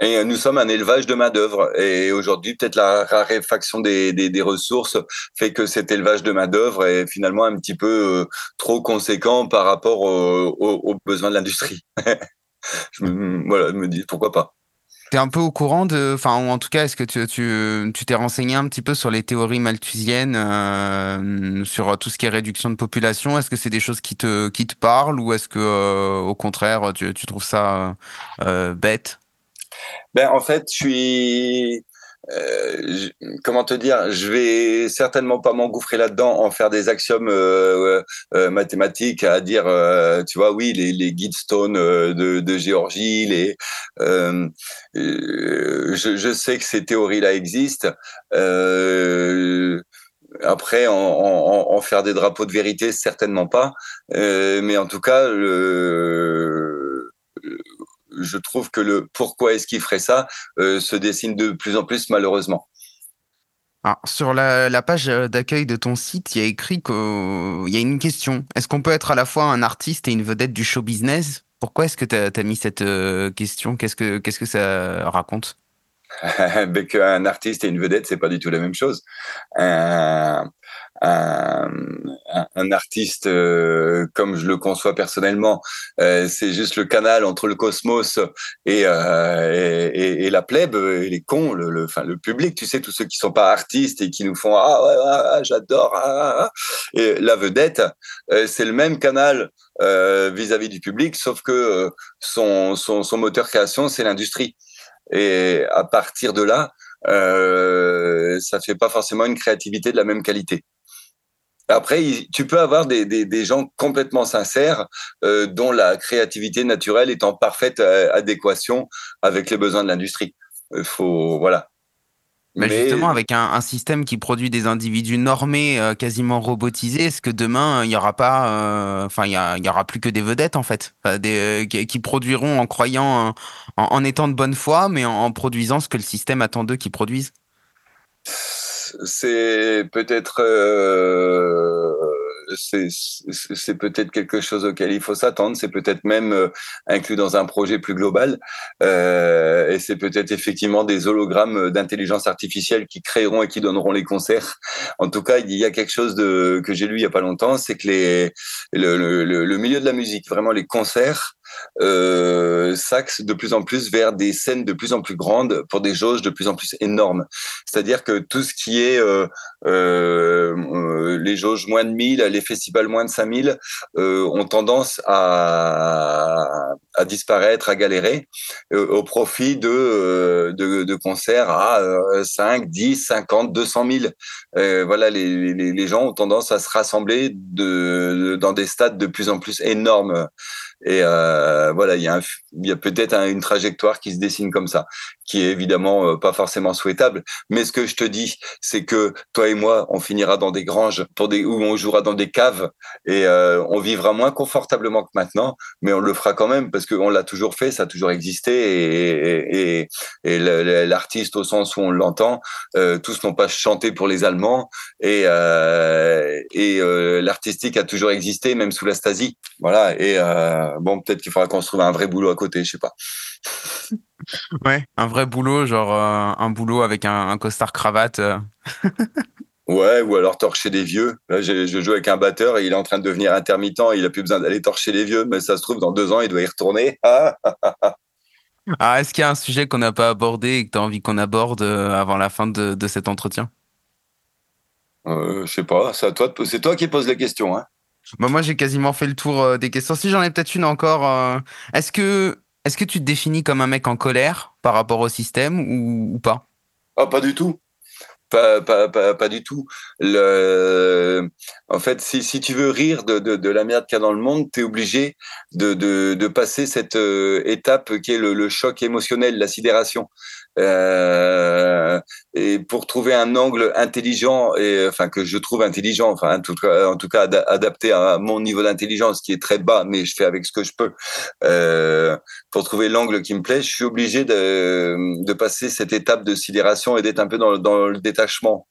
Et nous sommes un élevage de main-d'œuvre. Et aujourd'hui, peut-être la raréfaction des, ressources fait que cet élevage de main-d'œuvre est finalement un petit peu euh, trop conséquent par rapport aux, besoins de l'industrie. voilà, je me dis pourquoi pas. Tu es un peu au courant de, enfin, en tout cas, est-ce que tu, tu, tu t'es renseigné un petit peu sur les théories malthusiennes, euh, sur tout ce qui est réduction de population? Est-ce que c'est des choses qui te, qui te parlent ou est-ce que, euh, au contraire, tu, tu trouves ça euh, bête? Ben, en fait, je suis. Euh, comment te dire Je vais certainement pas m'engouffrer là-dedans, en faire des axiomes euh, euh, mathématiques, à dire, tu vois, oui, les, les Guidestone de, de Géorgie, les. Je, je, sais que ces théories-là existent. Après, en, en, en, faire des drapeaux de vérité, certainement pas. mais en tout cas, le je trouve que le pourquoi est-ce qu'il ferait ça euh, se dessine de plus en plus malheureusement. sur la, page d'accueil de ton site, il y a écrit qu'il y a une question. Est-ce qu'on peut être à la fois un artiste et une vedette du show business? Pourquoi est-ce que tu as, mis cette euh, question? Qu'est-ce que Qu'est-ce que ça raconte? ben, Qu'un artiste et une vedette, c'est pas du tout la même chose un, un, artiste euh, comme je le conçois personnellement. Euh, c'est juste le canal entre le cosmos et, euh, et, et, la plèbe, et les cons, le, le, enfin, le public, tu sais, tous ceux qui sont pas artistes et qui nous font ah ouais, ah, ah j'adore. Ah, ah, ah, et la vedette, c'est le même canal vis-à-vis du public, sauf que son, son, son moteur création, c'est l'industrie. Et à partir de là, euh, ça fait pas forcément une créativité de la même qualité. Après, tu peux avoir des, des, gens complètement sincères euh, dont la créativité naturelle est en parfaite euh, adéquation avec les besoins de l'industrie. Il faut voilà. Mais, justement, avec un, un, système qui produit des individus normés, euh, quasiment robotisés, est-ce que demain il n'y aura pas, enfin il y, aura plus que des vedettes en fait, des, qui, produiront en croyant, en, en, étant de bonne foi, mais en, en produisant ce que le système attend d'eux qu'ils produisent? C'est peut-être euh, c'est peut-être quelque chose auquel il faut s'attendre. C'est peut-être même euh, inclus dans un projet plus global. Euh, et c'est peut-être effectivement des hologrammes d'intelligence artificielle qui créeront et qui donneront les concerts. En tout cas, il y a quelque chose de que j'ai lu il y a pas longtemps, c'est que les le, le, le, milieu de la musique, vraiment les concerts, euh, s'axe de plus en plus vers des scènes de plus en plus grandes pour des jauges de plus en plus énormes. C'est-à-dire que tout ce qui est euh, euh, euh les jauges moins de 1000, les festivals moins de 5000 euh, ont tendance à, à, disparaître, à galérer euh, au profit de, de, de, concerts à 5, 10, 50, 200 000. voilà, les, les, gens ont tendance à se rassembler de, dans des stades de plus en plus énormes. Et euh, voilà, il y a, il y a peut-être une trajectoire qui se dessine comme ça, qui est évidemment euh, pas forcément souhaitable. Mais ce que je te dis, c'est que toi et moi, on finira dans des granges pour où on jouera dans des caves et euh, on vivra moins confortablement que maintenant, mais on le fera quand même parce qu'on l'a toujours fait, ça a toujours existé et, l'artiste au sens où on l'entend, euh, tous n'ont pas chanté pour les Allemands et, l'artistique a toujours existé même sous la Stasi. Voilà et bon peut-être qu'il faudra trouve un vrai boulot à côté, je sais pas. Ouais, un vrai boulot, genre euh, un boulot avec un, un costard cravate. Euh. ouais, ou alors torcher des vieux. Là, je joue avec un batteur et il est en train de devenir intermittent. Il a plus besoin d'aller torcher les vieux, mais ça se trouve dans deux ans, il doit y retourner. ah, est-ce qu'il y a un sujet qu'on n'a pas abordé et que tu as envie qu'on aborde euh, avant la fin de, de cet entretien? Euh, Je sais pas. C'est toi, c'est toi qui poses les questions. Hein. Bah moi, j'ai quasiment fait le tour des questions. Si j'en ai peut-être une encore, est-ce que est-ce que tu te définis comme un mec en colère par rapport au système ou, pas? Ah, pas du tout. Pas, du tout. En fait, si, tu veux rire de, de, la merde qu'il y a dans le monde, tu es obligé de, passer cette euh, étape qui est le, le, choc émotionnel, la sidération. Euh, et pour trouver un angle intelligent et enfin que je trouve intelligent, enfin en tout cas, adapté à mon niveau d'intelligence qui est très bas, mais je fais avec ce que je peux. Euh, pour trouver l'angle qui me plaît, je suis obligé de, de passer cette étape de sidération et d'être un peu dans, dans le détachement.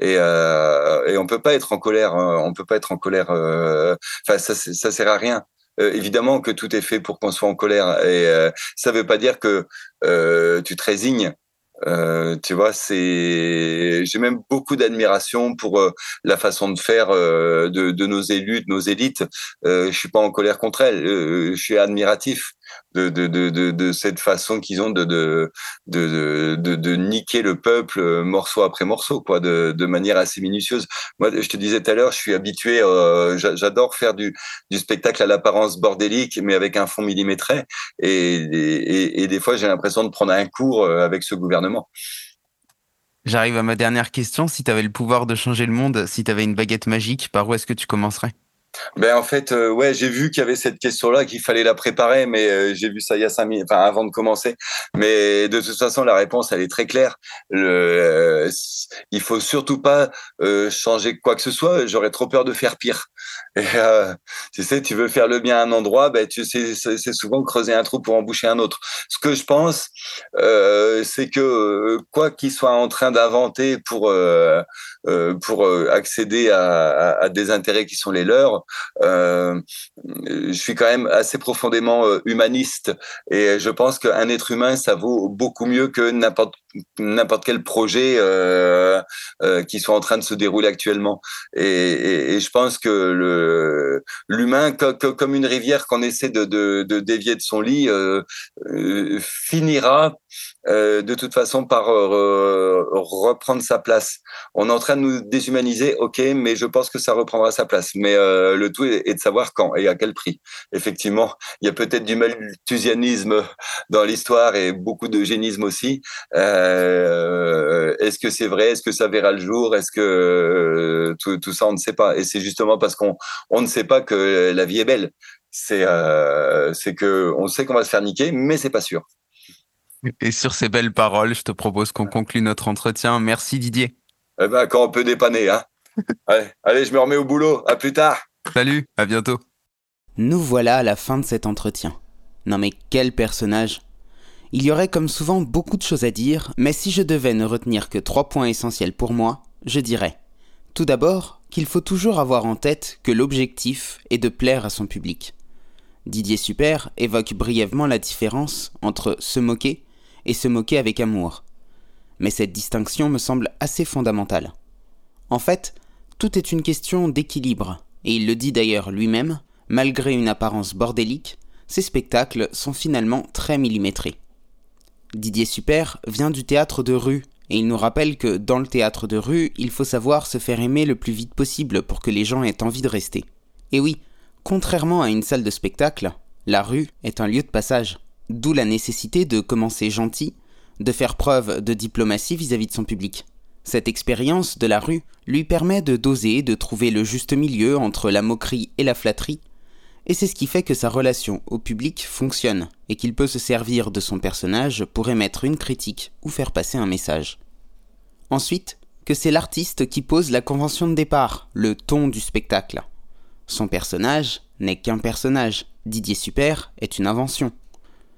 Et, euh, et on peut pas être en colère. Hein. On peut pas être en colère. Euh, enfin, ça, ça sert à rien. Euh, évidemment que tout est fait pour qu'on soit en colère et euh, ça veut pas dire que euh, tu te résignes. Euh, tu vois, c'est j'ai même beaucoup d'admiration pour euh, la façon de faire euh, de, de, nos élus, de nos élites. je suis pas en colère contre elles, je suis admiratif de, cette façon qu'ils ont de, niquer le peuple euh, morceau après morceau, quoi, de, manière assez minutieuse. Moi, je te disais tout à l'heure, je suis habitué, euh, j'adore faire du, spectacle à l'apparence bordélique, mais avec un fond millimétré. Et, et, et des fois, j'ai l'impression de prendre un cours euh, avec ce gouvernement. J'arrive à ma dernière question. Si tu avais le pouvoir de changer le monde, si tu avais une baguette magique, par où est-ce que tu commencerais? Ben en fait, euh, ouais, j'ai vu qu'il y avait cette question-là, qu'il fallait la préparer, mais euh, j'ai vu ça il y a cinq minutes, enfin avant de commencer. Mais de toute façon, la réponse, elle est très claire. Le, euh, il faut surtout pas euh, changer quoi que ce soit. J'aurais trop peur de faire pire. Et, tu sais, tu veux faire le bien à un endroit, ben tu sais, c'est souvent creuser un trou pour emboucher un autre. Ce que je pense, c'est que quoi qu'il soit en train d'inventer pour pour accéder à, à des intérêts qui sont les leurs euh, je suis quand même assez profondément euh, humaniste et je pense qu'un être humain, ça vaut beaucoup mieux que n'importe n'importe quel projet euh, euh, qui soit en train de se dérouler actuellement. Et, je pense que l'humain, comme une rivière qu'on essaie de, dévier de son lit, euh, finira de toute façon par reprendre sa place. On est en train de nous déshumaniser, ok, mais je pense que ça reprendra sa place. Mais le tout est, de savoir quand et à quel prix. Effectivement, il y a peut-être du malthusianisme dans l'histoire et beaucoup de génisme aussi. Euh, est-ce que c'est vrai? Est-ce que ça verra le jour? Est-ce que euh, tout, tout, ça, on ne sait pas. Et c'est justement parce qu'on on ne sait pas que la vie est belle. C'est euh, c'est que on sait qu'on va se faire niquer, mais c'est pas sûr. Et sur ces belles paroles, je te propose qu'on conclue notre entretien. Merci Didier. Eh ben, quand on peut dépanner, hein. allez, allez, je me remets au boulot. À plus tard. Salut, à bientôt. Nous voilà à la fin de cet entretien. Non mais quel personnage il y aurait comme souvent beaucoup de choses à dire, mais si je devais ne retenir que trois points essentiels pour moi, je dirais tout d'abord qu'il faut toujours avoir en tête que l'objectif est de plaire à son public. Didier Super évoque brièvement la différence entre se moquer et se moquer avec amour. Mais cette distinction me semble assez fondamentale. En fait, tout est une question d'équilibre, et il le dit d'ailleurs lui-même, malgré une apparence bordélique, ces spectacles sont finalement très millimétrés. Didier Super vient du théâtre de rue, et il nous rappelle que dans le théâtre de rue, il faut savoir se faire aimer le plus vite possible pour que les gens aient envie de rester. Et oui, contrairement à une salle de spectacle, la rue est un lieu de passage, d'où la nécessité de commencer gentil, de faire preuve de diplomatie vis-à-vis -vis de son public. Cette expérience de la rue lui permet de doser, de trouver le juste milieu entre la moquerie et la flatterie, et c'est ce qui fait que sa relation au public fonctionne, et qu'il peut se servir de son personnage pour émettre une critique ou faire passer un message. Ensuite, que c'est l'artiste qui pose la convention de départ, le ton du spectacle. Son personnage n'est qu'un personnage, Didier Super est une invention.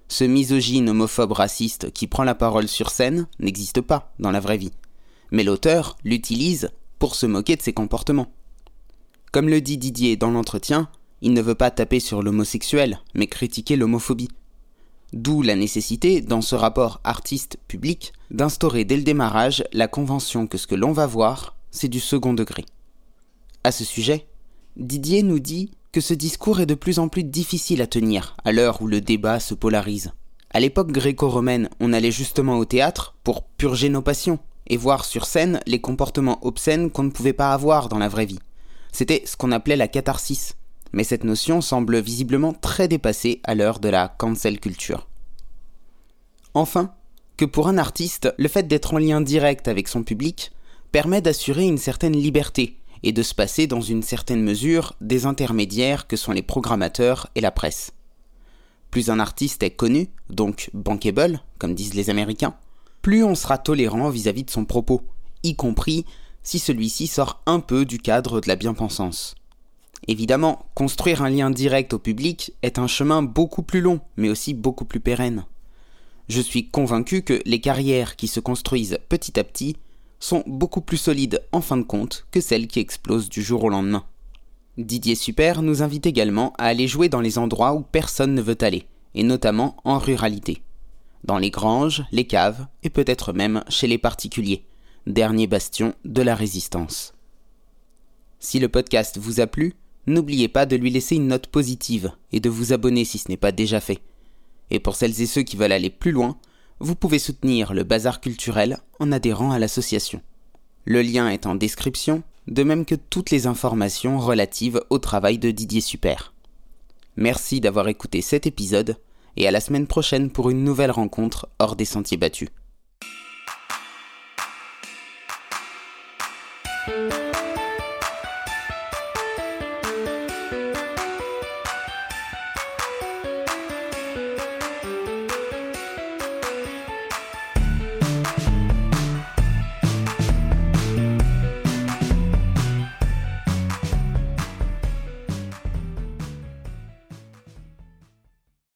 Ce misogyne homophobe raciste qui prend la parole sur scène n'existe pas dans la vraie vie. Mais l'auteur l'utilise pour se moquer de ses comportements. Comme le dit Didier dans l'entretien, il ne veut pas taper sur l'homosexuel, mais critiquer l'homophobie. D'où la nécessité, dans ce rapport artiste-public, d'instaurer dès le démarrage la convention que ce que l'on va voir, c'est du second degré. À ce sujet, Didier nous dit que ce discours est de plus en plus difficile à tenir à l'heure où le débat se polarise. À l'époque gréco-romaine, on allait justement au théâtre pour purger nos passions et voir sur scène les comportements obscènes qu'on ne pouvait pas avoir dans la vraie vie. C'était ce qu'on appelait la catharsis, mais cette notion semble visiblement très dépassée à l'heure de la cancel culture. Enfin, que pour un artiste, le fait d'être en lien direct avec son public permet d'assurer une certaine liberté et de se passer dans une certaine mesure des intermédiaires que sont les programmateurs et la presse. Plus un artiste est connu, donc bankable, comme disent les Américains, plus on sera tolérant vis-à-vis -vis de son propos, y compris si celui-ci sort un peu du cadre de la bien-pensance. Évidemment, construire un lien direct au public est un chemin beaucoup plus long, mais aussi beaucoup plus pérenne. Je suis convaincu que les carrières qui se construisent petit à petit sont beaucoup plus solides en fin de compte que celles qui explosent du jour au lendemain. Didier Super nous invite également à aller jouer dans les endroits où personne ne veut aller, et notamment en ruralité. Dans les granges, les caves, et peut-être même chez les particuliers, dernier bastion de la résistance. Si le podcast vous a plu, n'oubliez pas de lui laisser une note positive et de vous abonner si ce n'est pas déjà fait. Et pour celles et ceux qui veulent aller plus loin, vous pouvez soutenir le bazar culturel en adhérant à l'association. Le lien est en description, de même que toutes les informations relatives au travail de Didier Super. Merci d'avoir écouté cet épisode et à la semaine prochaine pour une nouvelle rencontre hors des sentiers battus.